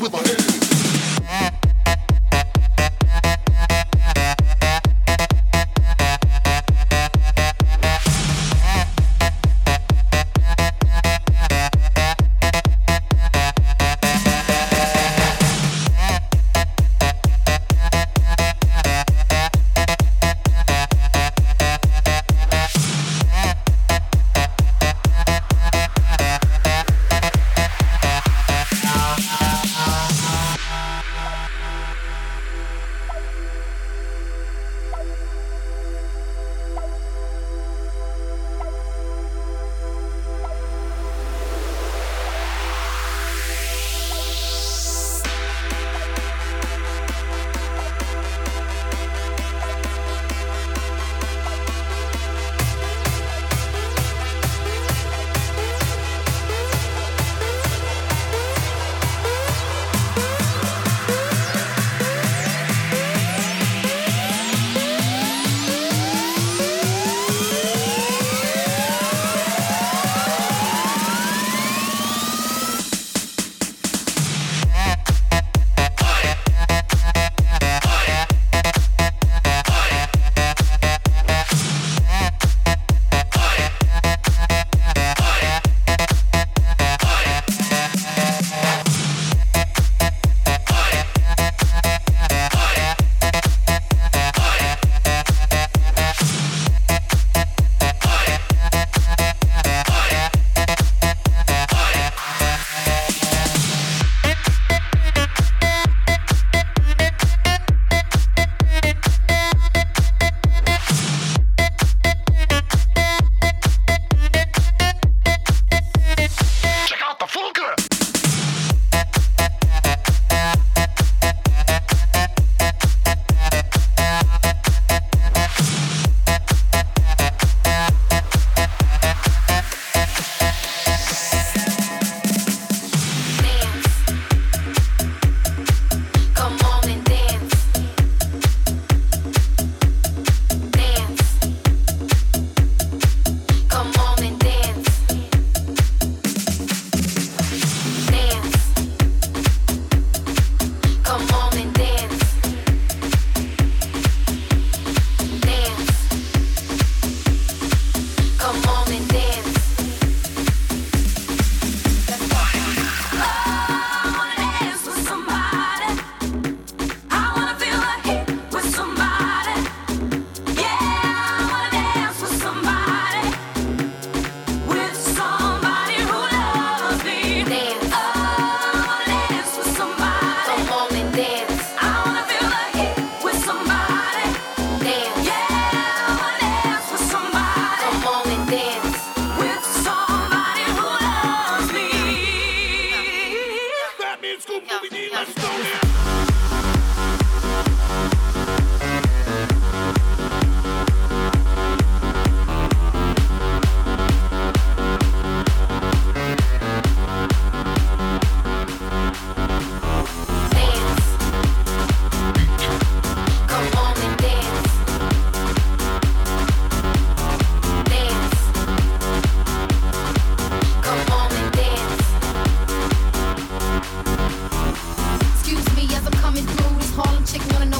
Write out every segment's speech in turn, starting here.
with my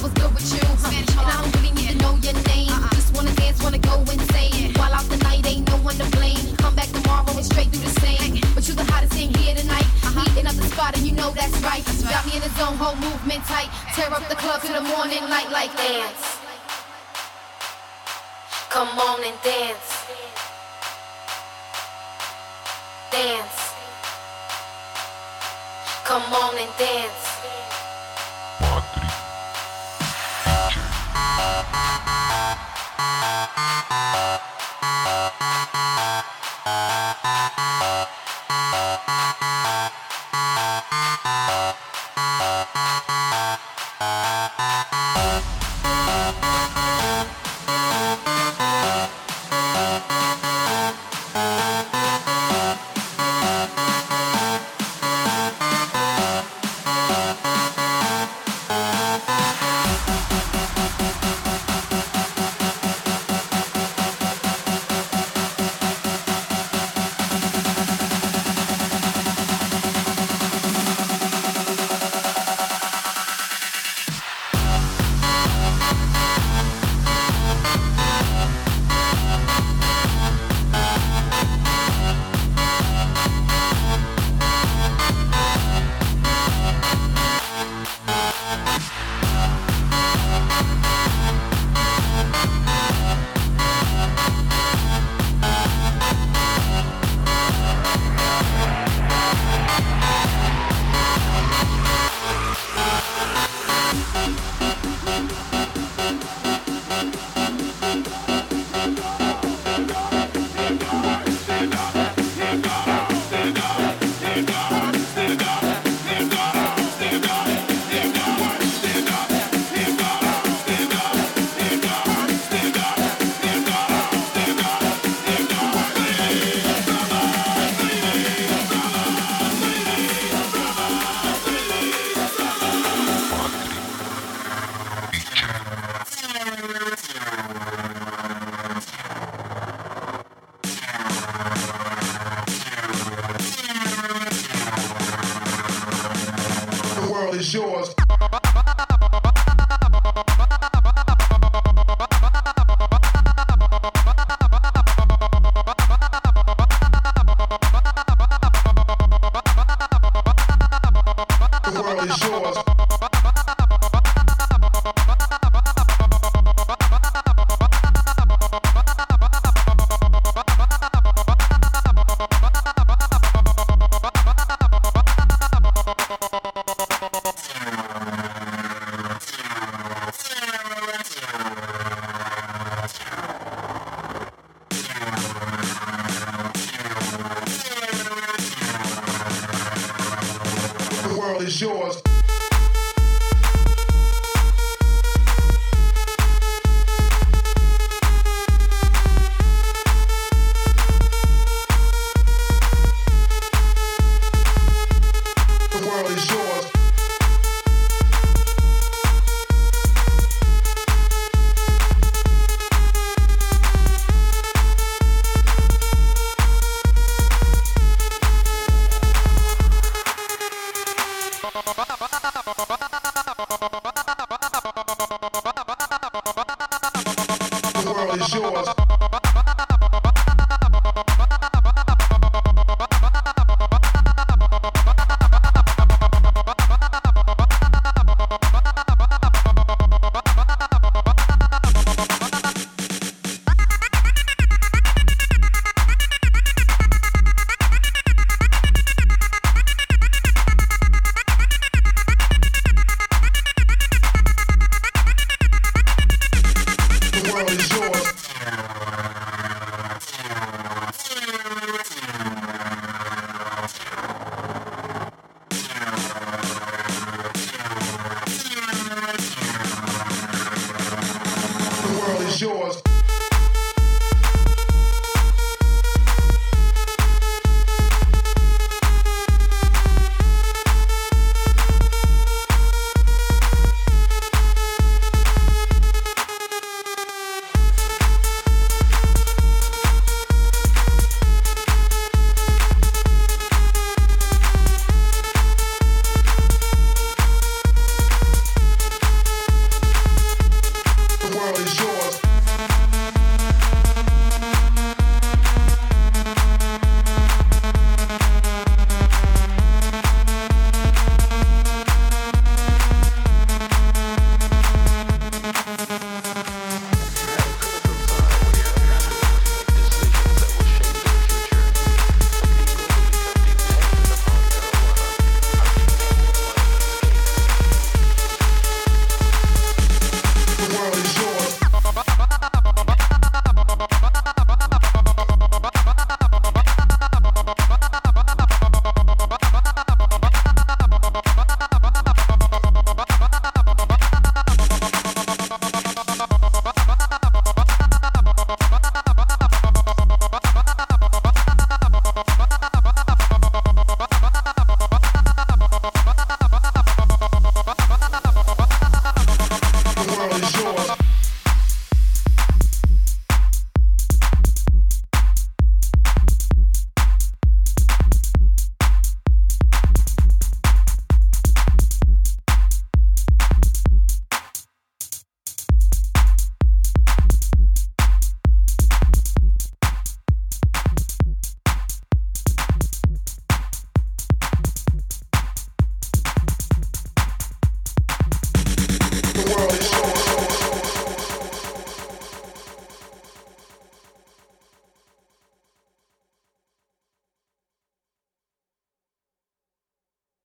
what's good with you. Huh? I don't really need to know your name. Just wanna dance, wanna go insane. While out ain't no one to blame. Come back tomorrow straight the same. But you the hottest here tonight. Up the spot and you know that's right. Got me in the zone, movement tight. Tear up the club the morning light like. Dance. Come on and dance. Dance. Come on and dance. Is yours.